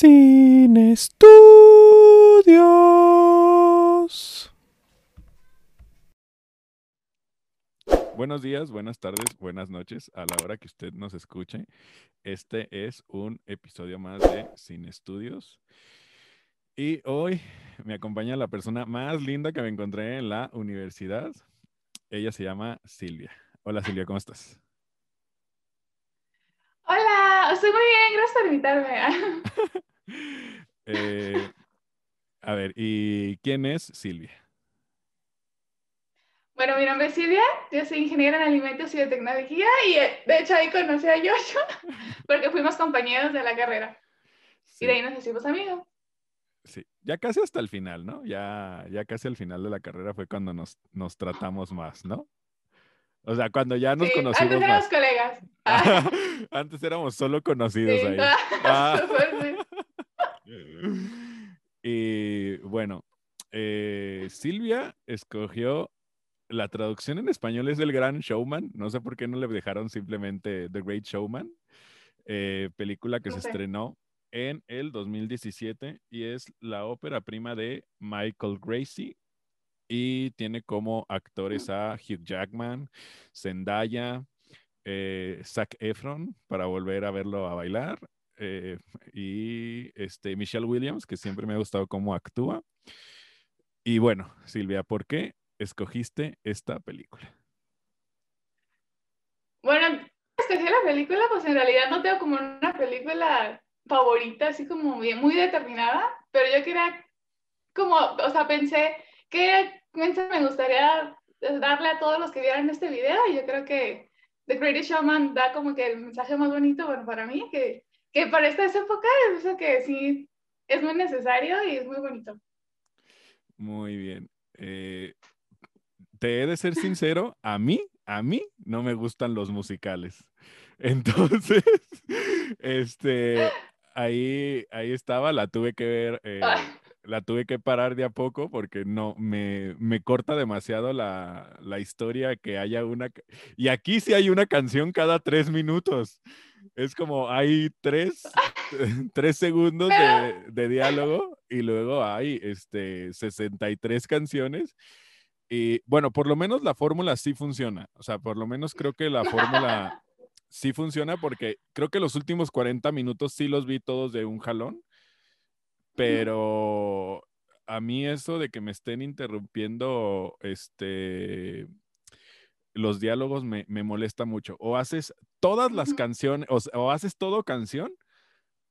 Sin estudios. Buenos días, buenas tardes, buenas noches a la hora que usted nos escuche. Este es un episodio más de Sin Estudios. Y hoy me acompaña la persona más linda que me encontré en la universidad. Ella se llama Silvia. Hola Silvia, ¿cómo estás? Hola, estoy muy bien, gracias por invitarme. Eh, a ver, ¿y quién es Silvia? Bueno, mi nombre es Silvia, yo soy ingeniera en alimentos y de tecnología y eh, de hecho ahí conocí a Yocho porque fuimos compañeros de la carrera y de ahí nos hicimos amigos. Sí, ya casi hasta el final, ¿no? Ya, ya casi al final de la carrera fue cuando nos, nos tratamos más, ¿no? O sea, cuando ya nos conocimos antes éramos colegas. antes éramos solo conocidos ahí. Ah. y bueno, eh, Silvia escogió la traducción en español es El Gran Showman. No sé por qué no le dejaron simplemente The Great Showman. Eh, película que se estrenó en el 2017 y es la ópera prima de Michael Gracie y tiene como actores a Hugh Jackman, Zendaya, eh, Zac Efron para volver a verlo a bailar eh, y este, Michelle Williams, que siempre me ha gustado cómo actúa. Y bueno, Silvia, ¿por qué escogiste esta película? Bueno, escogí la película, pues en realidad no tengo como una película favorita, así como muy, muy determinada, pero yo quería, como, o sea, pensé, ¿qué mensaje me gustaría darle a todos los que vieran este video? Y yo creo que The Greatest Showman da como que el mensaje más bonito, bueno, para mí, que, que para esta época, eso que sí es muy necesario y es muy bonito. Muy bien. Eh, te he de ser sincero, a mí, a mí no me gustan los musicales. Entonces, este, ahí, ahí estaba, la tuve que ver, eh, la tuve que parar de a poco porque no, me, me corta demasiado la, la, historia que haya una, y aquí sí hay una canción cada tres minutos. Es como hay tres, tres segundos de, de, diálogo y luego hay este, 63 canciones. Y bueno, por lo menos la fórmula sí funciona. O sea, por lo menos creo que la fórmula sí funciona porque creo que los últimos 40 minutos sí los vi todos de un jalón, pero a mí eso de que me estén interrumpiendo este los diálogos me, molesta mucho. O haces todas las canciones, o, haces todo canción,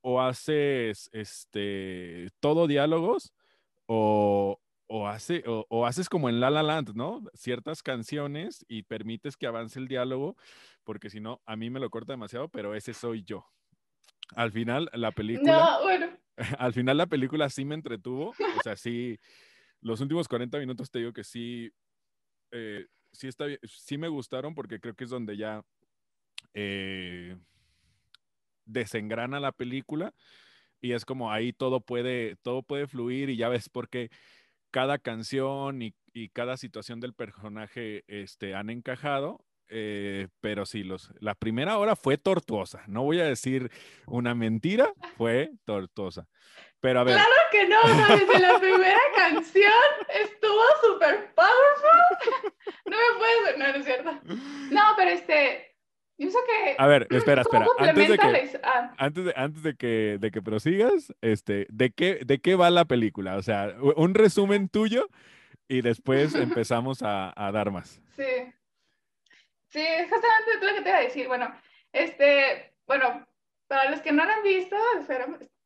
o haces este todo diálogos, o, o, hace, o, haces como en La La Land, ¿no? Ciertas canciones y permites que avance el diálogo, porque si no, a mí me lo corta demasiado, pero ese soy yo. Al final, la película... No, bueno. Al final, la película sí me entretuvo. O sea, sí, los últimos 40 minutos te digo que sí, eh, sí, está, sí me gustaron porque creo que es donde ya eh, desengrana la película y es como ahí todo puede, todo puede fluir y ya ves por qué cada canción y, cada situación del personaje este, han encajado. Eh, pero sí, los, la primera hora fue tortuosa. No voy a decir una mentira, fue tortuosa. Pero a ver. Claro que no, desde la primera canción estuvo súper powerful. No me puedes, no, no es cierto. No, pero este, que... A ver, espera, espera. Antes de que, ah. antes de, antes de que, de que prosigas, este, ¿de qué, ¿de qué va la película? O sea, un resumen tuyo y después empezamos a, a dar más. Sí. Sí, justamente lo que te iba a decir. Bueno, este, bueno, para los que no lo han visto,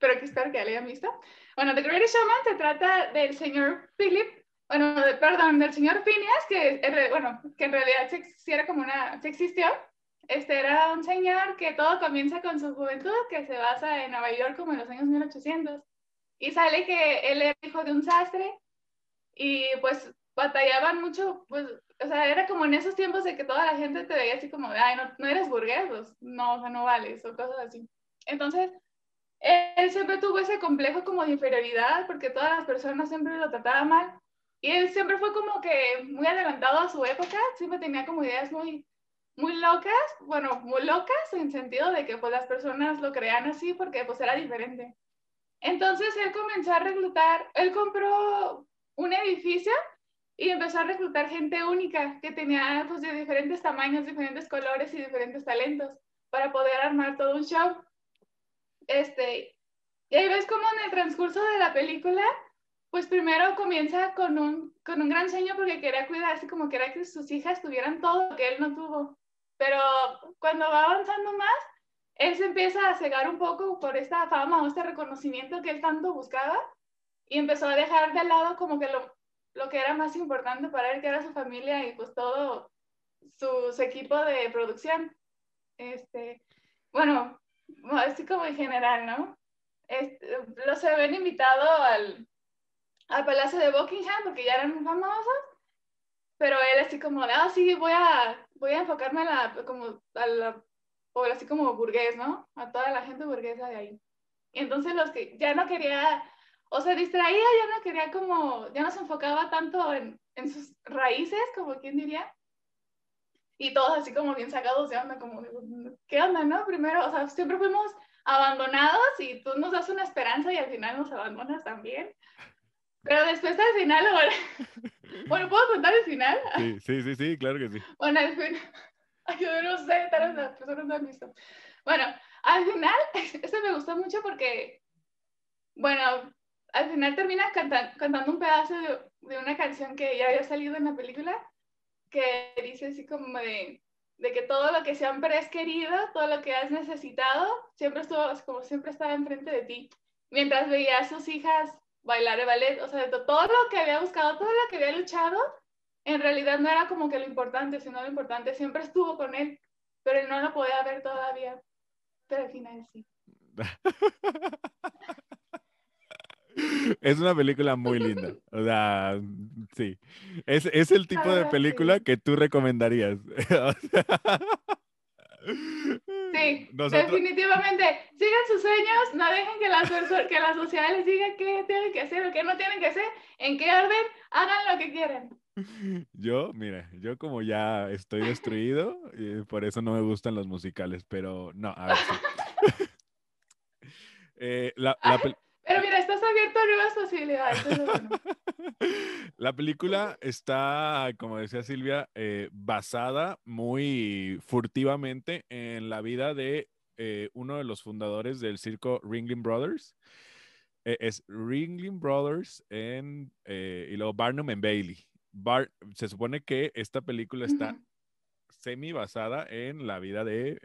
espero que espero que ya lo hayan visto. Bueno, The Greatest Showman se trata del señor Philip, bueno, perdón, del señor Phineas, que, bueno, que en realidad sí, era como una, sí existió, este era un señor que todo comienza con su juventud, que se basa en Nueva York como en los años 1800. Y sale que él era hijo de un sastre y pues batallaban mucho, pues, o sea, era como en esos tiempos de que toda la gente te veía así como, ay, no, no eres burgués, pues, no, o sea, no vales, o cosas así. Entonces, él siempre tuvo ese complejo como de inferioridad porque todas las personas siempre lo trataban mal. Y él siempre fue como que muy adelantado a su época, siempre tenía como ideas muy, muy locas, bueno, muy locas en sentido de que pues las personas lo crean así porque pues era diferente. Entonces él comenzó a reclutar, él compró un edificio y empezó a reclutar gente única que tenía pues de diferentes tamaños, diferentes colores y diferentes talentos para poder armar todo un show. Este, y ahí ves como en el transcurso de la película, pues primero comienza con un, con un gran sueño porque quería cuidarse, como quería que sus hijas tuvieran todo lo que él no tuvo. Pero cuando va avanzando más, él se empieza a cegar un poco por esta fama o este reconocimiento que él tanto buscaba y empezó a dejar de lado como que lo, lo que era más importante para él, que era su familia y pues todo su, su equipo de producción. Este, bueno, así como en general, ¿no? Este, los habían invitado al, al Palacio de Buckingham porque ya eran famosos, pero él así como ah, sí, voy a, voy a enfocarme a la, como, a la, o así como burgués, ¿no? A toda la gente burguesa de ahí. Y entonces los que ya no quería, o se distraía, ya no quería como, ya no se enfocaba tanto en, en sus raíces, como quien diría, y todos así como bien sacados de onda, como, ¿qué onda, no? Primero, o sea, siempre fuimos abandonados y tú nos das una esperanza y al final nos abandonas también. Pero después al final, ahora... bueno, ¿puedo contar el final? Sí, sí, sí, sí, claro que sí. Bueno, al final, yo no sé, tal vez las personas no han visto. Bueno, al final, este me gustó mucho porque, bueno, al final termina cantando un pedazo de, de, una canción que ya había salido en la película, que dice así como de, de que todo lo que siempre has querido, todo lo que has necesitado, siempre estuvo, como siempre estaba enfrente de ti. Mientras veía a sus hijas bailar el ballet, o sea, todo lo que había buscado, todo lo que había luchado, en realidad no era como que lo importante, sino lo importante siempre estuvo con él, pero él no lo podía ver todavía. Pero al final sí. Es una película muy linda. O sea, sí. Es, es el tipo de película que tú recomendarías. Sí, definitivamente. Sigan sus sueños, no dejen que la, que la sociedad les diga qué tienen que hacer o qué no tienen que hacer, en qué orden, hagan lo que quieran. Yo, mira, yo como ya estoy destruido, y por eso no me gustan los musicales, pero no, a ver. eh, la, la pero mira, estás abierto a nuevas posibilidades. La película está, como decía Silvia, eh, basada muy furtivamente en la vida de eh, uno de los fundadores del circo Ringling Brothers. Eh, es Ringling Brothers en, y luego Barnum and Bailey. se supone que esta película está semi basada en la vida de,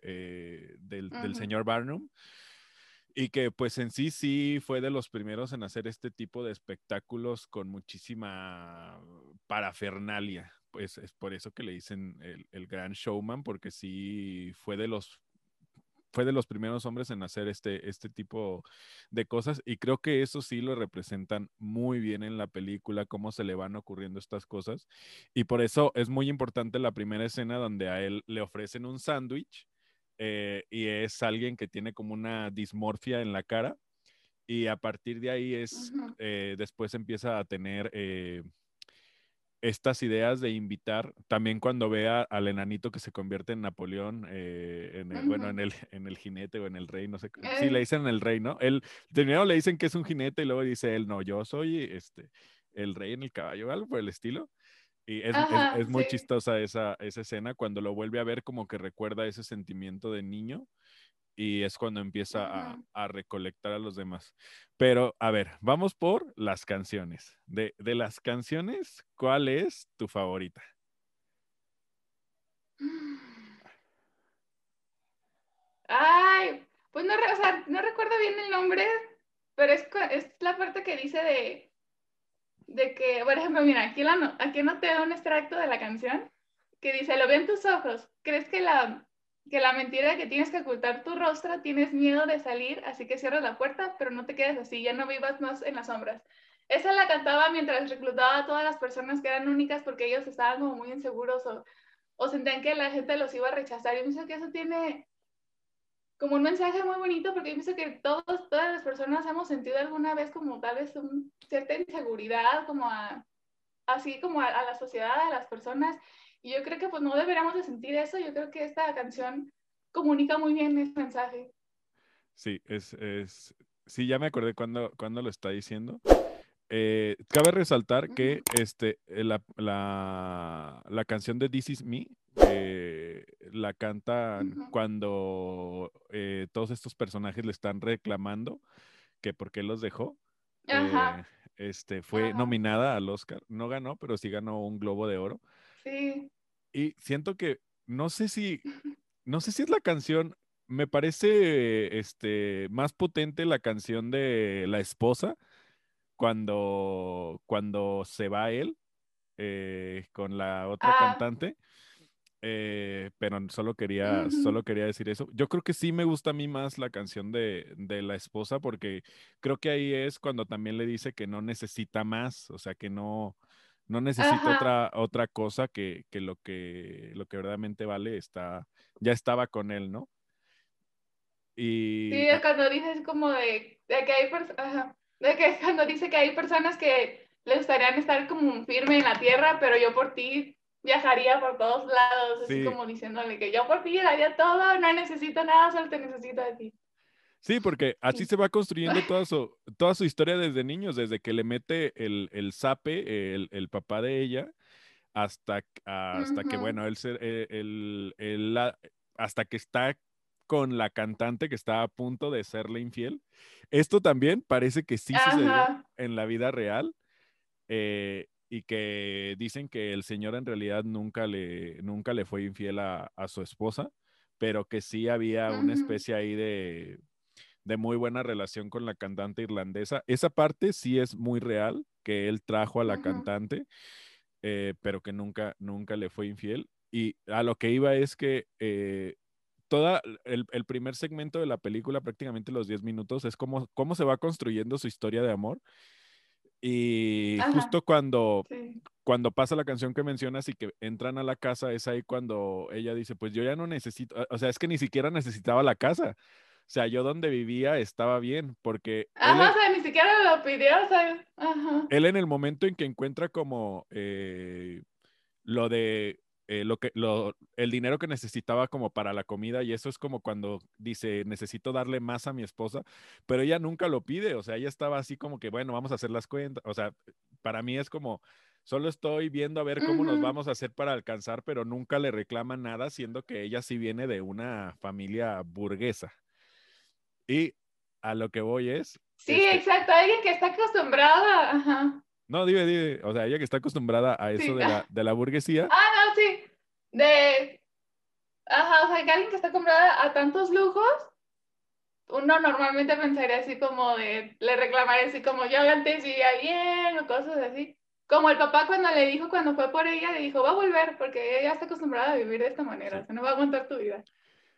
del, del señor Barnum. Y que pues en sí sí fue de los primeros en hacer este tipo de espectáculos con muchísima parafernalia. Pues es por eso que le dicen el, el gran showman, porque sí fue de los fue de los primeros hombres en hacer este, este tipo de cosas y creo que eso sí lo representan muy bien en la película, cómo se le van ocurriendo estas cosas. Y por eso es muy importante la primera escena donde a él le ofrecen un sándwich eh, y es alguien que tiene como una dismorfia en la cara y a partir de ahí es, eh, después empieza a tener eh, estas ideas de invitar, también cuando vea al enanito que se convierte en Napoleón, en el, bueno, en el, en el jinete o en el rey, no sé, sí, le dicen el rey, ¿no? Él, primero le dicen que es un jinete y luego dice él, no, yo soy este, el rey en el caballo, algo por el estilo. Y es, es, muy chistosa esa, esa escena cuando lo vuelve a ver como que recuerda ese sentimiento de niño y es cuando empieza a, a, recolectar a los demás. Pero a ver, vamos por las canciones. De, de las canciones, ¿cuál es tu favorita? Ay, pues no, o sea, no recuerdo bien el nombre, pero es, es la parte que dice de de que, por ejemplo, mira, aquí, la, aquí noté un extracto de la canción que dice, lo veo en tus ojos, crees que la, que la mentira que tienes que ocultar tu rostro, tienes miedo de salir, así que cierras la puerta, pero no te quedes así, ya no vivas más en las sombras. Esa la cantaba mientras reclutaba a todas las personas que eran únicas porque ellos estaban como muy inseguros o, o sentían que la gente los iba a rechazar. Y pienso que eso tiene como un mensaje muy bonito porque yo pienso que todos, todas las personas hemos sentido alguna vez como tal vez un, cierta inseguridad, como a, así como a, la sociedad, a las personas. Y yo creo que pues no deberíamos de sentir eso. Yo creo que esta canción comunica muy bien ese mensaje. Sí, es, es Sí, ya me acordé cuando, cuando lo está diciendo. Eh, cabe resaltar que este, eh, la, la, la, canción de This Is Me eh, la cantan cuando eh, todos estos personajes le están reclamando que por qué los dejó. Ajá. este, fue nominada al Oscar. No ganó, pero sí ganó un Globo de Oro. Sí. Y siento que, no sé si, no sé si es la canción, me parece este, más potente la canción de la esposa cuando, cuando se va él eh, con la otra Ah. cantante. Eh, pero solo quería, solo quería decir eso. Yo creo que sí me gusta a mí más la canción de, de la esposa porque creo que ahí es cuando también le dice que no necesita más, o sea, que no, no necesita Ajá. otra, otra cosa que, que lo que lo que verdaderamente vale está, ya estaba con él, ¿no? Y Sí, es cuando dices como de, de que hay personas, de que cuando dice que hay personas que le gustarían estar como firme en la tierra, pero yo por ti viajaría por todos lados, así Sí. como diciéndole que yo por ti haría todo, no necesito nada, solo te necesito a ti. Sí, porque así Sí. se va construyendo toda su, toda su historia desde niños, desde que le mete el, el zape, el, el papá de ella, hasta, hasta que, bueno, él, se, eh, él- él la- hasta que está con la cantante que está a punto de serle infiel. Esto también parece que sí sucedió Ajá. en la vida real eh, y que dicen que el señor en realidad nunca le, nunca le fue infiel a, a su esposa, pero que sí había una especie ahí de, de muy buena relación con la cantante irlandesa. Esa parte sí es muy real, que él trajo a la cantante, eh, pero que nunca, nunca le fue infiel. Y a lo que iba es que eh, toda el, el primer segmento de la película, prácticamente los 10 minutos, es como cómo se va construyendo su historia de amor. Y Ajá. justo cuando, Sí. cuando pasa la canción que mencionas y que entran a la casa, es ahí cuando ella dice, pues yo ya no necesito, o sea, es que ni siquiera necesitaba la casa. O sea, yo donde vivía estaba bien, porque Ajá, en- o sea, ni siquiera lo pidió, o sea, ajá. él en el momento en que encuentra como eh, lo de eh, lo que lo, el dinero que necesitaba como para la comida y eso es como cuando dice necesito darle más a mi esposa, pero ella nunca lo pide, o sea, ella estaba así como que bueno, vamos a hacer las cuentas, o sea, para mí es como solo estoy viendo a ver cómo nos vamos a hacer para alcanzar, pero nunca le reclama nada, siendo que ella sí viene de una familia burguesa. Y a lo que voy es, Sí, este, exacto, alguien que está acostumbrada, ajá. no, dime, dime, o sea, ella que está acostumbrada a eso Sí. de la, de la burguesía, Ah, no, sí. De. Ajá, o sea, que alguien que está acostumbrada a tantos lujos, uno normalmente pensaría así como de. Le reclamaría así como yo antes vivía bien o cosas así. Como el papá cuando le dijo, cuando fue por ella, le dijo, va a volver porque ella está acostumbrada a vivir de esta manera, Sí. o sea, no va a aguantar tu vida.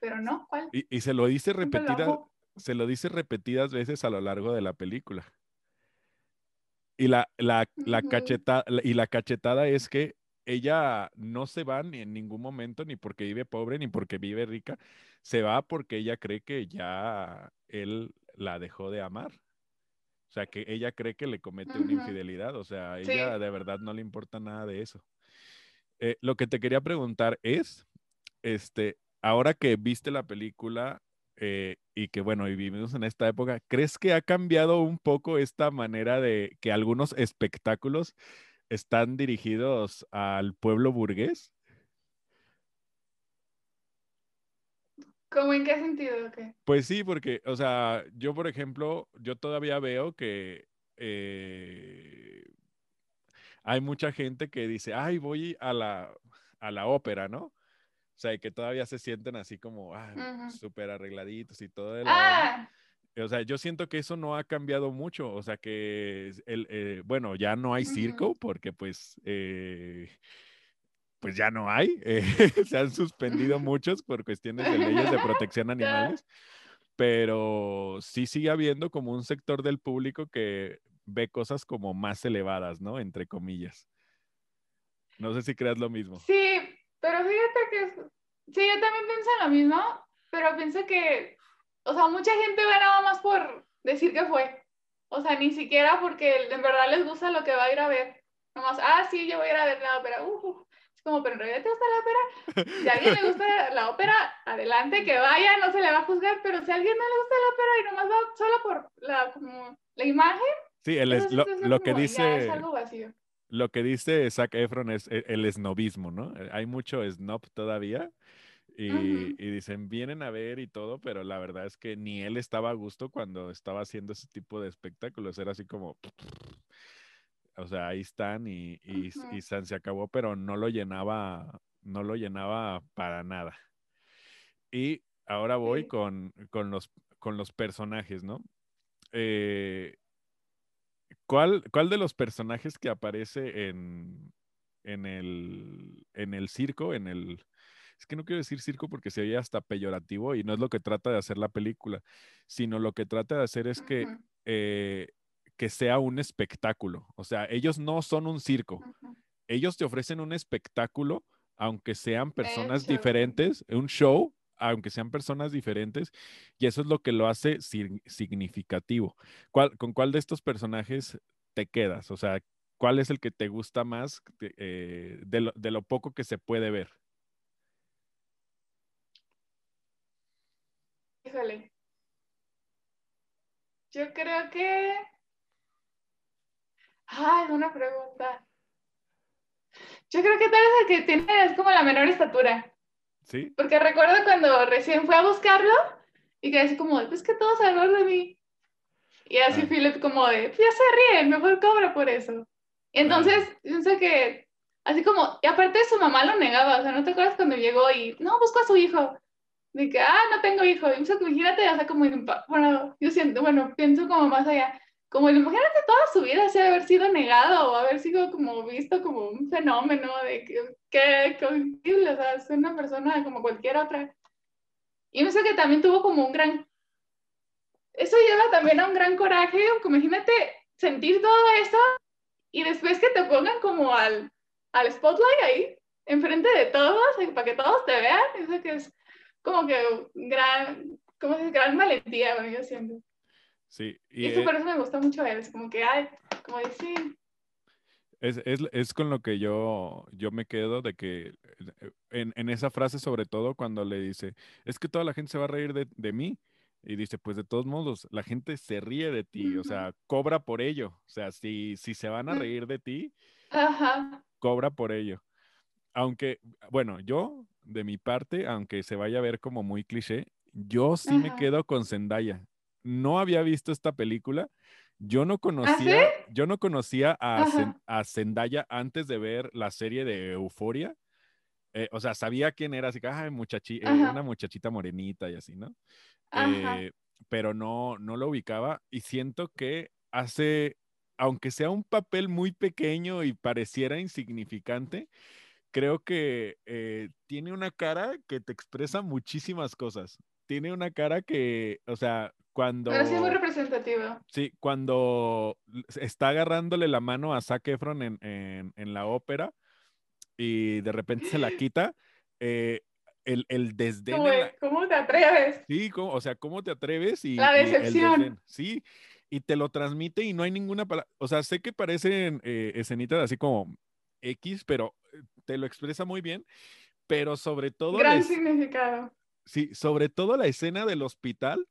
Pero no, ¿cuál? y, y se lo dice Un repetida, relajo. se lo dice repetidas veces a lo largo de la película. Y la, la, la cacheta, y la cachetada es que ella no se va ni en ningún momento, ni porque vive pobre, ni porque vive rica. Se va porque ella cree que ya él la dejó de amar. O sea, que ella cree que le comete una infidelidad. O sea, a Sí. ella de verdad no le importa nada de eso. Eh, lo que te quería preguntar es, este, ahora que viste la película eh, y que bueno, y vivimos en esta época, ¿crees que ha cambiado un poco esta manera de que algunos espectáculos están dirigidos al pueblo burgués? ¿Cómo en qué sentido? o qué? Pues sí, porque, o sea, yo por ejemplo, yo todavía veo que eh, hay mucha gente que dice, ay, voy a la, a la ópera, ¿no? O sea, y que todavía se sienten así como, ah, súper arregladitos y todo de la onda. O sea, yo siento que eso no ha cambiado mucho. O sea, que el, eh, bueno, ya no hay circo porque pues, eh, pues ya no hay. eh, se han suspendido muchos por cuestiones de leyes de protección animales. Pero sí sigue habiendo como un sector del público que ve cosas como más elevadas, ¿no? Entre comillas. No sé si creas lo mismo. Sí, pero fíjate que sí, yo también pienso lo mismo, pero pienso que, o sea, mucha gente ve nada más por decir que fue. O sea, ni siquiera porque en verdad les gusta lo que va a ir a ver. Nomás, ah, sí, yo voy a ir a ver la ópera. Uh, uh. Es como, pero en realidad te gusta la ópera. Si a alguien le gusta la ópera, adelante, que vaya, no se le va a juzgar, pero si a alguien no le gusta la ópera y nomás va solo por la, como, la imagen, Sí, el es- eso sí lo, lo que como, dice, es algo vacío. lo que dice Zac Efron es e- el esnobismo, ¿no? Eh, Hay mucho snob todavía y, dicen, vienen a ver y todo, pero la verdad es que ni él estaba a gusto cuando estaba haciendo ese tipo de espectáculos. Era así como, o sea, ahí están y, y, y san se acabó, pero no lo llenaba, no lo llenaba para nada. Y ahora voy Sí. con, con los, con los personajes, ¿no? Eh, ¿cuál, ¿Cuál de los personajes que aparece en, en, el, en el circo, en el... Es que no quiero decir circo porque se oye hasta peyorativo y no es lo que trata de hacer la película, sino lo que trata de hacer es que, eh, que sea un espectáculo. O sea, ellos no son un circo, ellos te ofrecen un espectáculo, aunque sean personas diferentes, un show, aunque sean personas diferentes, y eso es lo que lo hace sig- significativo. ¿Cuál- ¿Con cuál de estos personajes te quedas? O sea, ¿cuál es el que te gusta más de, eh, de lo, de lo poco que se puede ver? Híjole. Yo creo que. Ay, es una pregunta. Yo creo que tal vez el que tiene es como la menor estatura. ¿Sí? Porque recuerdo cuando recién fui a buscarlo y que así como, pues que todos alrededor de mí. Y así Ah. Philip como de, "Pues ya se ríen, mejor cobra por eso. Y entonces, pienso que, así como, y aparte su mamá lo negaba, o sea, ¿no te acuerdas cuando llegó y, no, busco a su hijo? De que, ah, no tengo hijo. Imagínate, o sea, como, bueno, yo siento, bueno, pienso como más allá, como imagínate toda su vida así haber sido negado o haber sido como visto como un fenómeno de que, que, que horrible, o sea, es una persona como cualquier otra. Y pienso que también tuvo como un gran, eso lleva también a un gran coraje, como imagínate sentir todo eso y después que te pongan como al, al spotlight ahí, enfrente de todos, eh, para que todos te vean, eso que es como que gran, como es gran valentía, bueno, yo siento. Sí. Y, Y eso eh, por eso me gusta mucho él, es como que, ay, como decir, es, es, es con lo que yo, yo me quedo de que en, en esa frase, sobre todo cuando le dice, es que toda la gente se va a reír de, de mí. Y dice, pues de todos modos, la gente se ríe de ti, o sea, cobra por ello. O sea, si, si se van a Mm. reír de ti, ajá, cobra por ello. Aunque, bueno, yo, de mi parte, aunque se vaya a ver como muy cliché, yo sí me quedo con Zendaya. No había visto esta película. Yo no ¿Ah, sí? conocía, yo no conocía a, Zen- a Zendaya antes de ver la serie de Euforia. Eh, o sea, sabía quién era, así que, ay, muchachi- eh, una muchachita morenita y así, ¿no? Eh, pero no, no lo ubicaba y siento que hace, aunque sea un papel muy pequeño y pareciera insignificante, creo que eh, tiene una cara que te expresa muchísimas cosas. Tiene una cara que, o sea, cuando... Pero sí es muy representativo. Sí, cuando está agarrándole la mano a Zac Efron en, en- en la ópera y de repente se la quita, eh, el, el desdén Como en la- ¿cómo te atreves? Sí, ¿cómo- o sea, ¿cómo te atreves? Y, La y el decepción. sí, y te lo transmite y no hay ninguna palabra, o sea, sé que parecen eh, escenitas así como X, pero te lo expresa muy bien, pero sobre todo, Gran les- significado. sí, sobre todo la escena del hospital,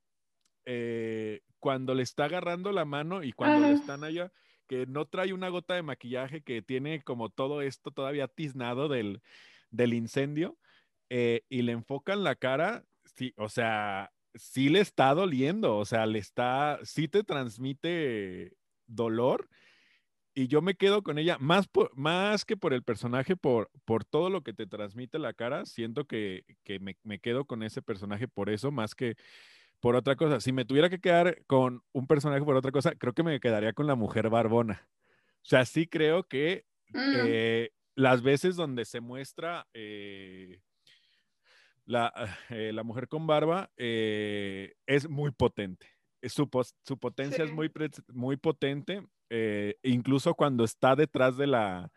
eh, cuando le está agarrando la mano y cuando le están allá, que no trae una gota de maquillaje, que tiene como todo esto todavía tiznado del, del incendio, eh, y le enfocan la cara, sí, o sea, sí le está doliendo, o sea, le está, sí te transmite dolor. Y yo me quedo con ella, más, por, más que por el personaje, por, por todo lo que te transmite la cara, siento que, que me, me quedo con ese personaje por eso, más que por otra cosa. Si me tuviera que quedar con un personaje por otra cosa, creo que me quedaría con la mujer barbona. O sea, sí creo que Mm, eh, las veces donde se muestra eh, la, eh, la mujer con barba eh, es muy potente. Es Su, su potencia es Sí. muy, pre- muy potente, eh, incluso cuando está detrás de la,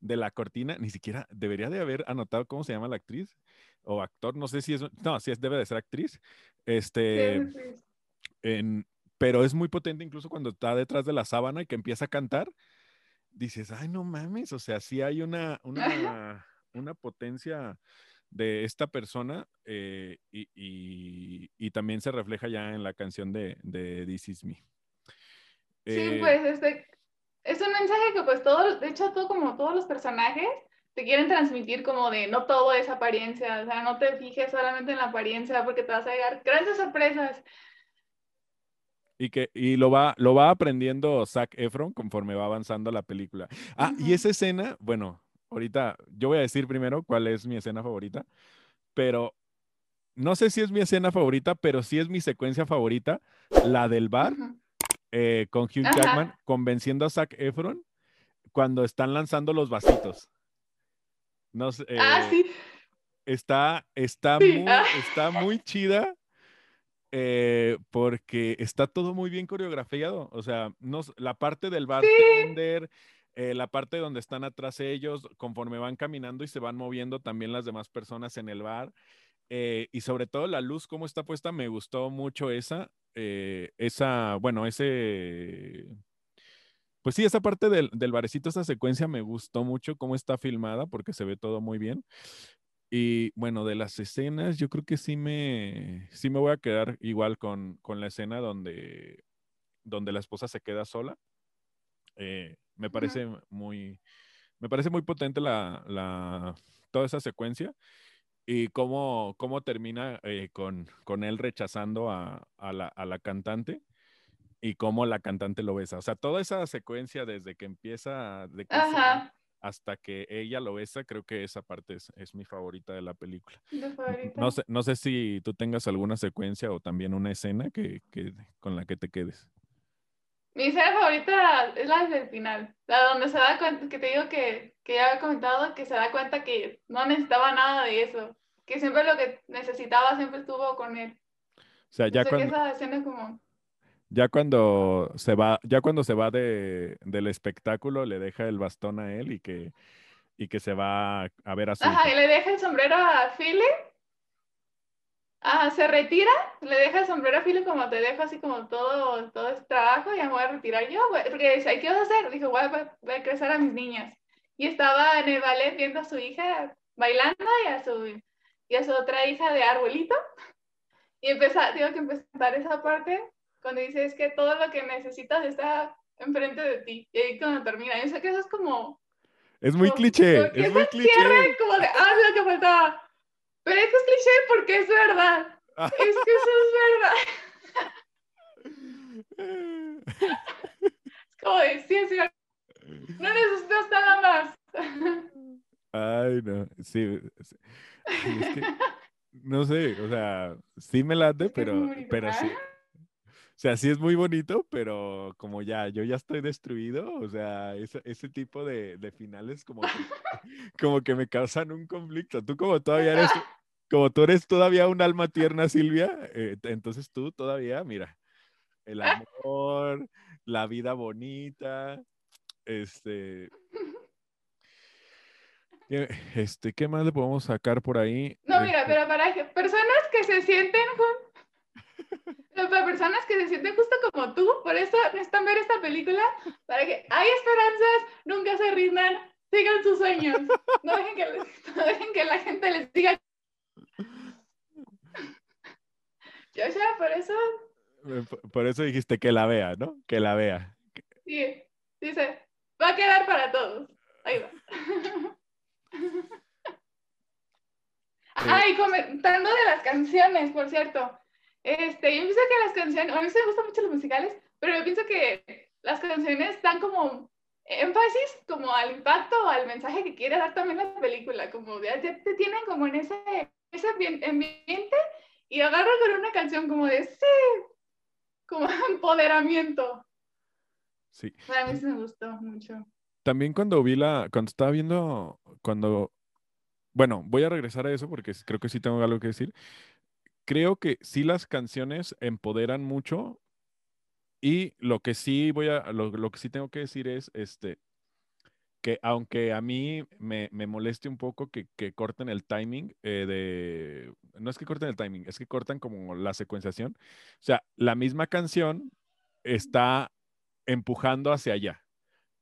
de la cortina, ni siquiera debería de haber anotado cómo se llama la actriz o actor, no sé si es, no, si es, debe de ser actriz, este, sí, sí. en- pero es muy potente incluso cuando está detrás de la sábana y que empieza a cantar, dices, ay, no mames, o sea, sí hay una, una, una potencia de esta persona eh, y, y- y también se refleja ya en la canción de, de This Is Me. Sí, Eh, pues este, es un mensaje que pues todo, de hecho, todo como todos los personajes te quieren transmitir como de no todo es apariencia, o sea, no te fijes solamente en la apariencia porque te vas a llegar grandes sorpresas. Y que y lo va, lo va aprendiendo Zac Efron conforme va avanzando la película. Ah, y Ujú. esa escena, bueno, ahorita yo voy a decir primero cuál es mi escena favorita, pero no sé si es mi escena favorita, pero sí es mi secuencia favorita, la del bar Ujú. Eh, con Hugh Ajá. Jackman convenciendo a Zac Efron cuando están lanzando los vasitos. No sé, Ah, eh, sí, está, está, Sí, muy, ah. está muy chida eh, porque está todo muy bien coreografiado. O sea, no, la parte del bartender, eh, la parte donde están atrás ellos, conforme van caminando y se van moviendo también las demás personas en el bar. eh, y sobre todo la luz, cómo está puesta, me gustó mucho esa, eh, esa, bueno, ese, pues sí, esa parte del, del barecito, esa secuencia me gustó mucho cómo está filmada porque se ve todo muy bien. Y bueno, de las escenas, yo creo que sí me, sí me voy a quedar igual con, con la escena donde, donde la esposa se queda sola. Eh, me parece muy, me parece muy potente la, la, toda esa secuencia y cómo, cómo termina eh, con, con él rechazando a, a la, a la cantante y cómo la cantante lo besa. O sea, toda esa secuencia desde que empieza, de que se hasta que ella lo besa, creo que esa parte es, es mi favorita de la película. No sé, no sé si tú tengas alguna secuencia o también una escena que, que- con la que te quedes. Mi escena favorita es la del final, la donde se da cuenta, que te digo que, que ya había comentado, que se da cuenta que no necesitaba nada de eso, que siempre lo que necesitaba siempre estuvo con él. O sea, ya cuando, esa escena es como, ya cuando se va, ya cuando se va de, del espectáculo, le deja el bastón a él y que, y que se va a ver a su ajá, y le deja el sombrero a Philip, ah, se retira, le deja el sombrero a Philip como te dejo así como todo, todo este trabajo, ya me voy a retirar yo, güey", porque dice, ¿qué vas a hacer? Dijo, voy a, voy a crecer a mis niñas. Y estaba en el ballet viendo a su hija bailando y a su, y a su otra hija de arbolito. Y empezar, digo que empezar esa parte cuando dice es que todo lo que necesitas está enfrente de ti. Y ahí cuando termina, yo sé que eso es como, Es muy como- cliché, como es muy cliché. cierre como de, ah, es lo que faltaba. Pero esto es cliché porque es verdad. Es que eso es verdad. Es como de, cierto. No necesitas nada más. Ay, no, sí, es que, no sé, o sea, sí me late, Es que pero, pero sí, o sea, sí es muy bonito, pero como ya, yo ya estoy destruido, o sea, ese, ese tipo de, de finales como que, como que me causan un conflicto. Tú como todavía eres, como tú eres todavía un alma tierna, Silvia, eh, entonces tú todavía, mira, el amor, la vida bonita, este, ¿qué, este, ¿qué más le podemos sacar por ahí? No, mira, Este, pero para que- personas que se sienten para personas que se sienten justo como tú, por eso necesitan ver esta película, para que hay esperanzas, nunca se rindan, sigan sus sueños. No dejen que, les- no dejen que la gente les diga. Yo ya, por eso, eh, por- eso dijiste que la vea, ¿no? Que la vea. sí, dice, va a quedar para todos. Ahí va. Ah, y comentando de las canciones, por cierto. Este, yo pienso que las canciones, a mí sí me gustan mucho los musicales, pero yo pienso que las canciones dan como énfasis como al impacto o al mensaje que quiere dar también la película, como ya, te tienen como en ese, ese ambien- ambiente y agarran con una canción como de sí, como empoderamiento. Sí. Para mí sí me gustó mucho. También cuando vi la, cuando estaba viendo, cuando, bueno, voy a regresar a eso porque creo que sí tengo algo que decir. Creo que sí las canciones empoderan mucho y lo que sí voy a, lo, lo que sí tengo que decir es, este, que aunque a mí me, me moleste un poco que, que corten el timing eh, de, no es que corten el timing, es que cortan como la secuenciación. O sea, la misma canción está empujando hacia allá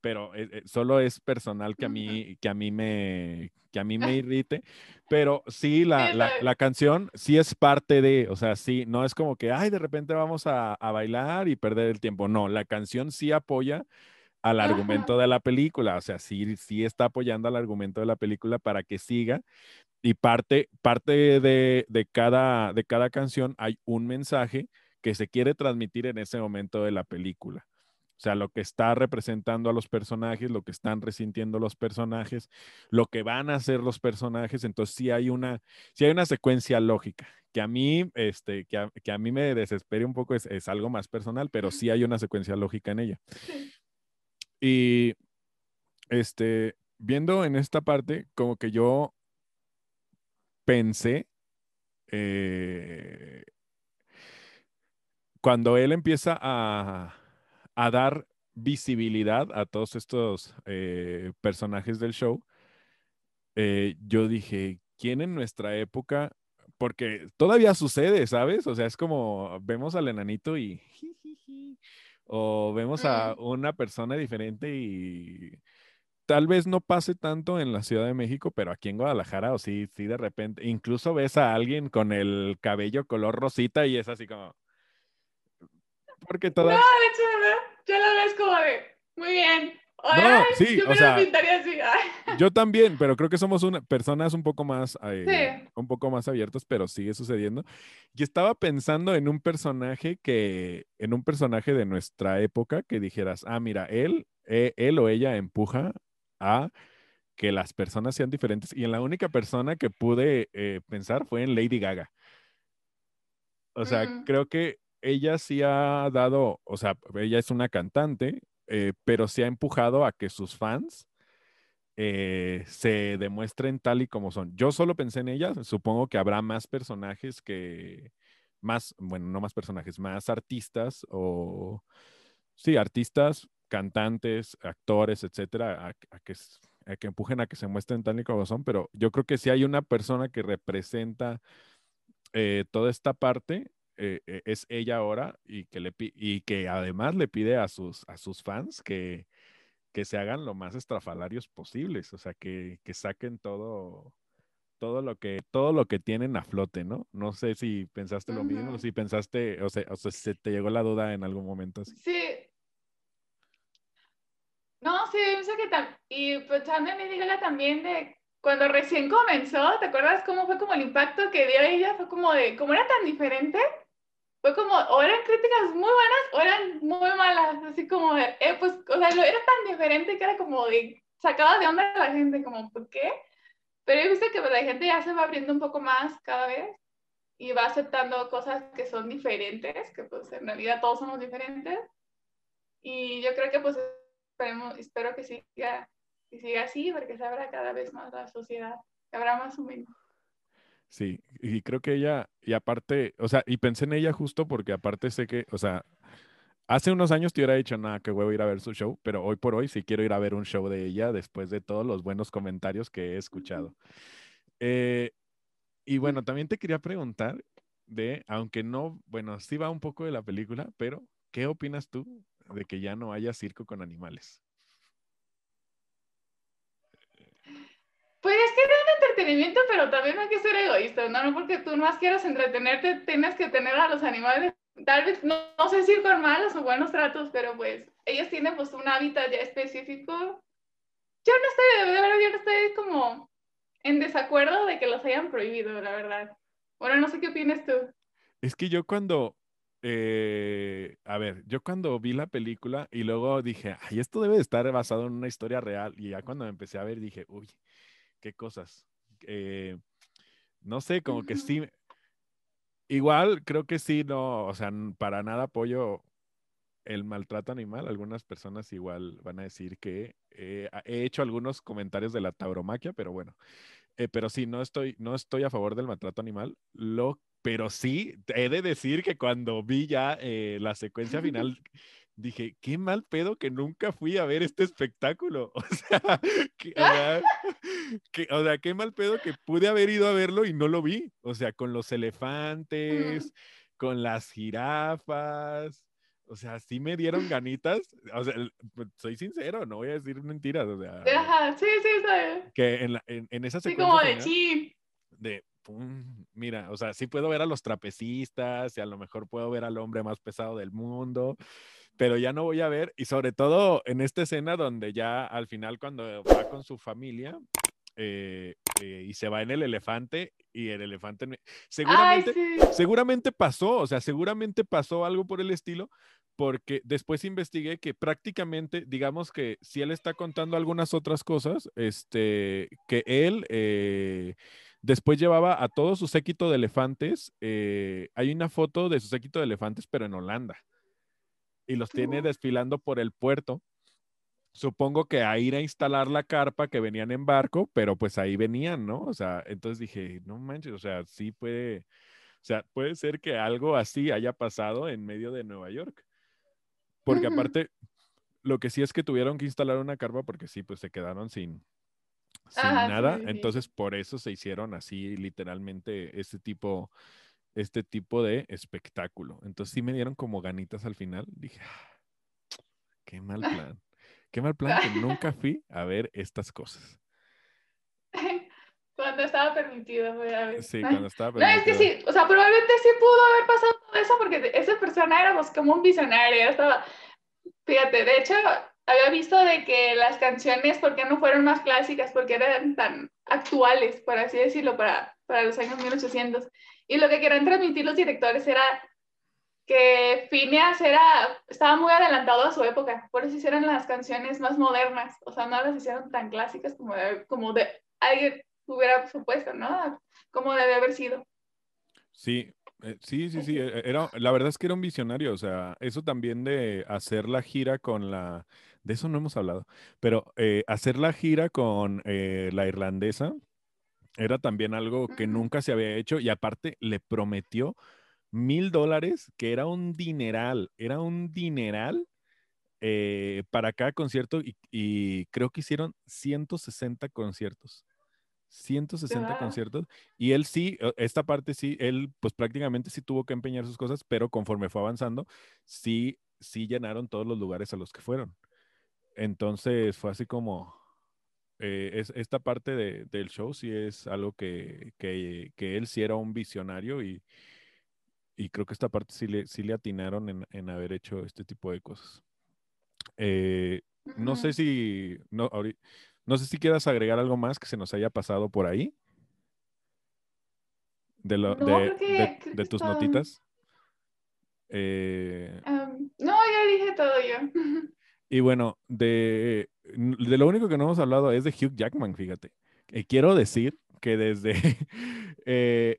pero eh, eh, solo es personal que a mí, que a mí me, que a mí me irrite, pero sí, la, la, la, canción sí es parte de, o sea, sí, no es como que, ay, de repente vamos a, a bailar y perder el tiempo, no, la canción sí apoya al argumento de la película, o sea, sí, sí está apoyando al argumento de la película para que siga y parte, parte de, de, cada, de cada canción hay un mensaje que se quiere transmitir en ese momento de la película. O sea, lo que está representando a los personajes, lo que están resintiendo los personajes, lo que van a hacer los personajes. Entonces, sí hay una, sí hay una secuencia lógica que a mí, este, que a, que a mí me desespere un poco, es, es, algo más personal, pero sí hay una secuencia lógica en ella. Y, este, viendo en esta parte, como que yo pensé, eh, cuando él empieza a a dar visibilidad a todos estos eh, personajes del show, eh, yo dije, ¿quién en nuestra época? Porque todavía sucede, ¿sabes? O sea, es como vemos al enanito y... O vemos a una persona diferente y tal vez no pase tanto en la Ciudad de México, pero aquí en Guadalajara, o sí, sí, de repente, incluso ves a alguien con el cabello color rosita y es así como, porque todas... No, de hecho, ya lo ves como de, muy bien. No, sí, yo o sea, así. yo también, pero creo que somos una, personas un poco más, eh, un poco más abiertas, pero sigue sucediendo. Y estaba pensando en un personaje que, en un personaje de nuestra época que dijeras, ah, mira, él, eh, él o ella empuja a que las personas sean diferentes. Y en la única persona que pude eh, pensar fue en Lady Gaga. O sea, creo que ella sí ha dado, o sea, ella es una cantante, eh, pero sí ha empujado a que sus fans eh, se demuestren tal y como son. Yo solo pensé en ella, supongo que habrá más personajes que, más, bueno, no más personajes, más artistas o, sí, artistas, cantantes, actores, etcétera, a, que, que empujen a que se muestren tal y como son, pero yo creo que sí hay una persona que representa eh, toda esta parte eh, eh, es ella ahora y que, le, y que además le pide a sus, a sus fans que, que se hagan lo más estrafalarios posibles, o sea, que, que saquen todo, todo lo que todo lo que tienen a flote, ¿no? No sé si pensaste lo mismo, si pensaste, o sea, o sea, se te llegó la duda en algún momento así. Sí. No, sí, pienso que también, y pues también me dígala también de cuando recién comenzó, ¿te acuerdas cómo fue como el impacto que dio ella? Fue como de, ¿cómo era tan diferente? Fue como, o eran críticas muy buenas o eran muy malas, así como eh, pues, o sea, era tan diferente que era como de, sacaba de onda a la gente, como, ¿por qué? Pero he visto que pues, la gente ya se va abriendo un poco más cada vez y va aceptando cosas que son diferentes, que pues en realidad todos somos diferentes. Y yo creo que pues esperemos, espero que siga, que siga así, porque se abra cada vez más la sociedad, que habrá más humano. Sí, y creo que ella, y aparte, o sea, y pensé en ella justo porque aparte sé que, o sea, hace unos años te hubiera dicho, nada, que huevo ir a ver su show, pero hoy por hoy sí quiero ir a ver un show de ella después de todos los buenos comentarios que he escuchado. Eh, y bueno, también te quería preguntar de, aunque no, bueno, sí va un poco de la película, pero ¿qué opinas tú de que ya no haya circo con animales? Pues es que es un entretenimiento, pero también hay que ser egoísta, ¿no? No porque tú más quieras entretenerte, tienes que tener a los animales, tal vez, no, no sé si con malos o buenos tratos, pero pues ellos tienen pues un hábitat ya específico. Yo no estoy, de verdad, yo no estoy como en desacuerdo de que los hayan prohibido, la verdad. Bueno, no sé qué opinas tú. Es que yo cuando, eh, a ver, yo cuando vi la película y luego dije, ay, esto debe de estar basado en una historia real. Y ya cuando me empecé a ver dije, uy, qué cosas. Eh, no sé, como que sí. Igual creo que sí, no, o sea, para nada apoyo el maltrato animal. Algunas personas igual van a decir que he hecho algunos comentarios de la tauromaquia, pero bueno. Eh, pero sí, no estoy, no estoy a favor del maltrato animal. Lo, pero sí, he de decir que cuando vi ya eh, la secuencia final dije, qué mal pedo que nunca fui a ver este espectáculo. O sea, qué mal pedo que pude haber ido a verlo y no lo vi. O sea, con los elefantes, con las jirafas. O sea, sí me dieron ganitas. O sea, pues, soy sincero, no voy a decir mentiras. O sea, Ajá, sí, sí, está que en, la- en, en esa Sí, como de chin. de, mira, o sea, sí puedo ver a los trapecistas y a lo mejor puedo ver al hombre más pesado del mundo, pero ya no voy a ver, y sobre todo en esta escena donde ya al final cuando va con su familia eh, eh, y se va en el elefante y el elefante Ay, seguramente sí. seguramente pasó, o sea, seguramente pasó algo por el estilo, porque después investigué que prácticamente, digamos que si él está contando algunas otras cosas, este, que él eh, después llevaba a todo su séquito de elefantes, eh, hay una foto de su séquito de elefantes, pero en Holanda, y los tiene desfilando por el puerto. Supongo que a ir a instalar la carpa que venían en barco, pero pues ahí venían, ¿no? O sea, entonces dije, no manches, o sea, sí puede, o sea, puede ser que algo así haya pasado en medio de Nueva York. Porque aparte, lo que sí es que tuvieron que instalar una carpa porque sí, pues se quedaron sin, sin Ajá, sí, nada. sí, sí. Entonces, por eso se hicieron así literalmente este tipo, este tipo de espectáculo. Entonces sí me dieron como ganitas al final. Dije, "Ah, qué mal plan. Qué mal plan que nunca fui a ver estas cosas. Cuando estaba permitido, a. Sí, cuando estaba No, es que permitido. sí, o sea, probablemente sí pudo haber pasado todo eso porque esa persona era pues, como un visionario, estaba, fíjate, de hecho, había visto de que las canciones, ¿por qué no fueron más clásicas? Porque eran tan actuales, por así decirlo, para, para los años 1800. Y lo que querían transmitir los directores era que Phineas era, estaba muy adelantado a su época, por eso hicieron las canciones más modernas, o sea, no las hicieron tan clásicas como de, como de alguien hubiera supuesto, ¿no? Como debe haber sido. Sí, eh, sí, sí, sí. e- Era, la verdad es que era un visionario. O sea, eso también de hacer la gira con la. De eso no hemos hablado. Pero eh, hacer la gira con eh, la irlandesa era también algo que nunca se había hecho. Y aparte le prometió mil dólares, que era un dineral. Era un dineral eh, para cada concierto. Y, y creo que hicieron 160 conciertos. 160 Wow. conciertos. Y él sí, eh, esta parte sí, él pues prácticamente sí tuvo que empeñar sus cosas, pero conforme fue avanzando, sí, sí llenaron todos los lugares a los que fueron. Entonces fue así como, eh, es, esta parte de- del show sí es algo que, que, que él sí era un visionario y, y creo que esta parte sí le, sí le atinaron en, en haber hecho este tipo de cosas. Eh, no sé si, no, no sé si quieras agregar algo más que se nos haya pasado por ahí. De, lo, No, de, que- tus está- notitas. Eh, Am, no, ya dije todo yo. y bueno, de, de lo único que no hemos hablado es de Hugh Jackman, fíjate. Eh, quiero decir que desde, eh,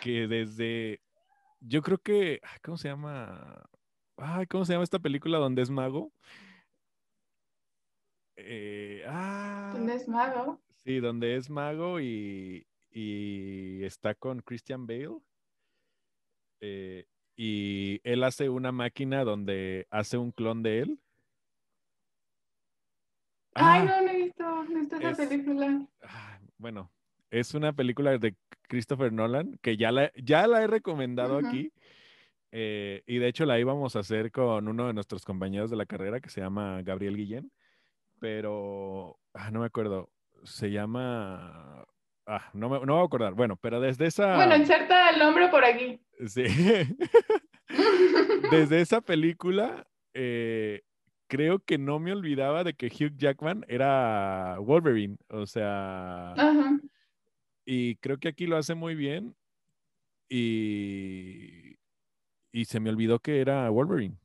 que desde, yo creo que, ¿cómo se llama? Ay, ¿cómo se llama esta película donde es mago? Eh, ah, ¿Quién es mago? Sí, donde es mago y, y está con Christian Bale. eh, y él hace una máquina donde hace un clon de él. Ay, Ah, no, no he visto, no he visto esa es- película. bueno, es una película de Christopher Nolan que ya la, ya la he recomendado aquí. eh, y de hecho la íbamos a hacer con uno de nuestros compañeros de la carrera que se llama Gabriel Guillén. Pero, ah, no me acuerdo. Se llama... Ah, no me, no voy a acordar. Bueno, pero desde esa... Bueno, inserta el nombre por aquí. Sí. Desde esa película, eh, creo que no me olvidaba de que Hugh Jackman era Wolverine. O sea, Ajá. y creo que aquí lo hace muy bien. Y, y se me olvidó que era Wolverine.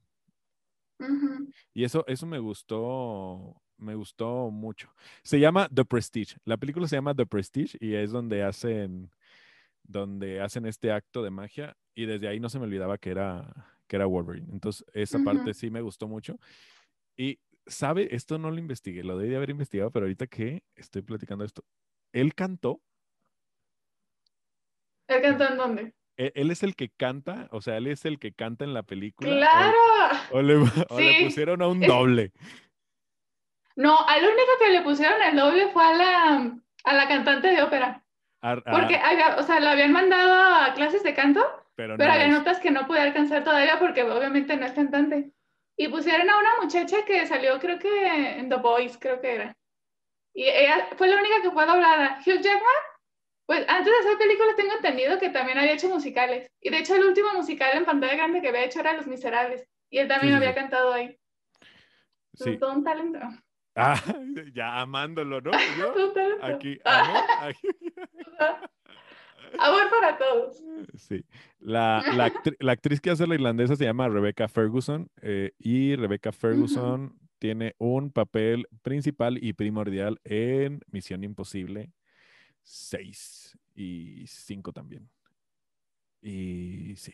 Ujú. Y eso, eso me gustó, me gustó mucho. Se llama The Prestige. La película se llama The Prestige y es donde hacen, donde hacen este acto de magia y desde ahí no se me olvidaba que era, que era Wolverine. Entonces, esa Ujú. parte sí me gustó mucho. Y, ¿sabe? Esto no lo investigué, lo debí de haber investigado, pero ahorita que estoy platicando esto, él cantó, ¿El cantó en dónde? él, él es el que canta, o sea, él es el que canta en la película. ¡Claro! O, le, o le Sí. pusieron a un doble. No, al único que le pusieron el doble fue a la, a la cantante de ópera. A- a- Porque, había- o sea, la habían mandado a clases de canto, pero pero no había es. notas que no podía alcanzar todavía porque obviamente no es cantante. Y pusieron a una muchacha que salió, creo que en The Boys, creo que era. Y ella fue la única que fue doblada. Hugh Jackman, pues antes de hacer películas tengo entendido que también había hecho musicales. Y de hecho el último musical en pantalla grande que había hecho era Los Miserables. Y él también Sí, había sí. cantado ahí. Sí. Todo un talento. Ah, ya amándolo, ¿no? Yo aquí amo. aquí- Amor para todos. Sí. La, la, actri- la actriz que hace la irlandesa se llama Rebecca Ferguson eh, y Rebecca Ferguson tiene un papel principal y primordial en Misión Imposible 6 y 5 también. Y sí,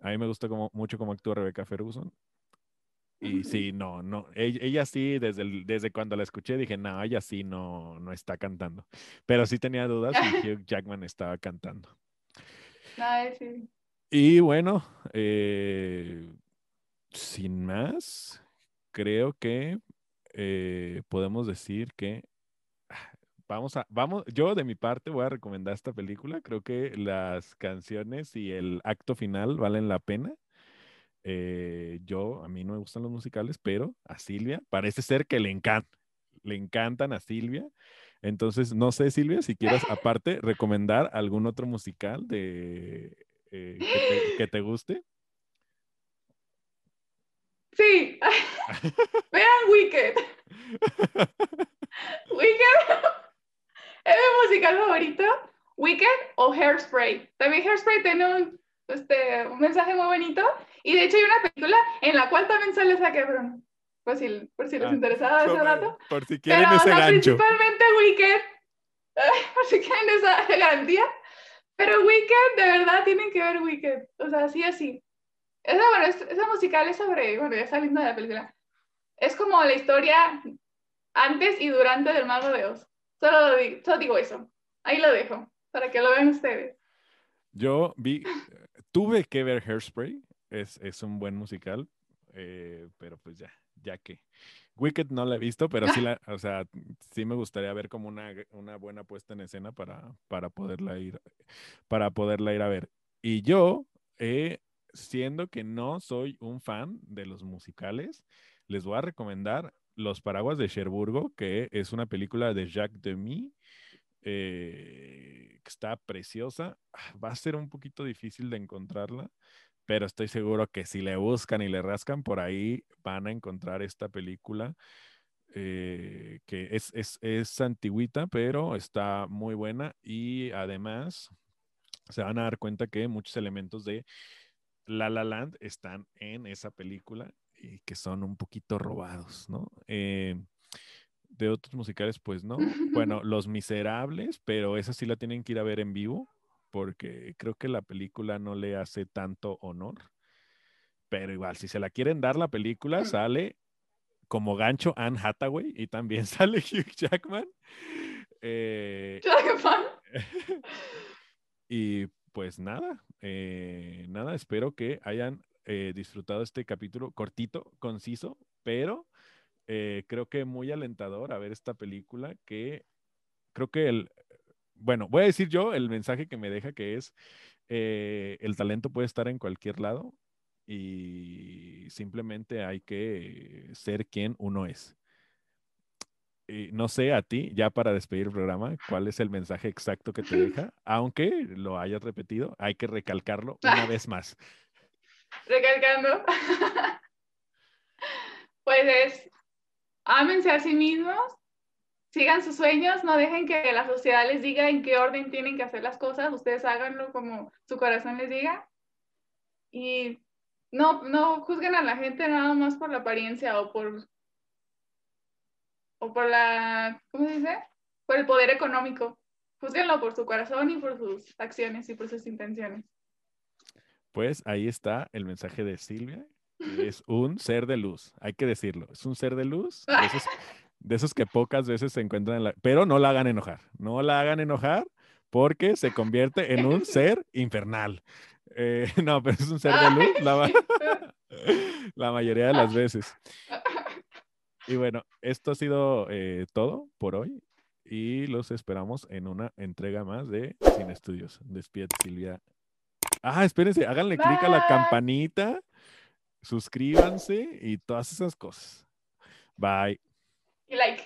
a mí me gusta como, mucho cómo actúa Rebecca Ferguson. Y sí, no, no, ella, ella sí, desde, el- desde cuando la escuché dije, no, ella sí no, no está cantando. Pero sí tenía dudas y Hugh Jackman estaba cantando. Ay, sí. Y bueno, eh, sin más, creo que eh, podemos decir que ah, vamos a, vamos, yo de mi parte voy a recomendar esta película. Creo que las canciones y el acto final valen la pena. Eh, yo, a mí no me gustan los musicales, pero a Silvia parece ser que le encantan, le encantan a Silvia. Entonces, no sé, Silvia, si quieres aparte recomendar algún otro musical de, eh, que, te, que te guste. Sí. Vean Wicked. Wicked es mi musical favorito. Wicked o Hairspray. También Hairspray tiene un, este, un mensaje muy bonito. Y de hecho hay una película en la cual también sale Zac Efron. Por si, por si les Ah, interesaba ese Por- dato. Por si quieren Pero, o ese sea, gancho. principalmente Wicked. por si quieren esa garantía. Pero Wicked, de verdad, tienen que ver Wicked. O sea, sí, así. Esa, bueno, es- esa musical es sobre, bueno, ya saliendo de la película. Es como la historia antes y durante del Mago de Oz. Solo, di- solo digo eso. Ahí lo dejo, para que lo vean ustedes. Yo vi, tuve que ver Hairspray, es, es un buen musical, eh, pero pues ya, ya que. Wicked no la he visto, pero sí la, o sea, sí me gustaría ver como una, una buena puesta en escena para, para poderla ir, para poderla ir a ver. Y yo, eh, siendo que no soy un fan de los musicales, les voy a recomendar Los Paraguas de Cherburgo, que es una película de Jacques Demy, eh, está preciosa. Ah, Va a ser un poquito difícil de encontrarla, pero estoy seguro que si le buscan y le rascan por ahí, van a encontrar esta película. eh, que es, es, es antigüita, pero está muy buena y además se van a dar cuenta que muchos elementos de La La Land están en esa película y que son un poquito robados, ¿no? Eh, de otros musicales, pues no. Bueno, Los Miserables, pero esa sí la tienen que ir a ver en vivo, porque creo que la película no le hace tanto honor. Pero igual, si se la quieren dar la película, sale como gancho Anne Hathaway y también sale Hugh Jackman. Eh, Qué fan. y pues nada, eh, nada, espero que hayan eh, disfrutado este capítulo cortito, conciso, pero eh, creo que muy alentador a ver esta película que creo que el, bueno, voy a decir yo el mensaje que me deja que es, eh, el talento puede estar en cualquier lado y simplemente hay que ser quien uno es. Y no sé a ti, ya para despedir el programa, cuál es el mensaje exacto que te deja, aunque lo hayas repetido, hay que recalcarlo una vez más. Recalcando. pues es, ámense a sí mismos, sigan sus sueños, no dejen que la sociedad les diga en qué orden tienen que hacer las cosas, ustedes háganlo como su corazón les diga. Y no, no juzguen a la gente nada más por la apariencia o por, o por la, ¿cómo se dice? Por el poder económico. Juzguenlo por su corazón y por sus acciones y por sus intenciones. Pues ahí está el mensaje de Silvia, que es un ser de luz, hay que decirlo, es un ser de luz, de esos, de esos que pocas veces se encuentran en la... Pero no la hagan enojar, no la hagan enojar porque se convierte en un ser infernal. Eh, no, pero es un ser de luz la, la mayoría de las veces. Y bueno, esto ha sido eh, todo por hoy y los esperamos en una entrega más de Sin Estudios. Despídete, Silvia. Ah, espérense, háganle clic a la campanita suscríbanse y todas esas cosas. Bye. Y like.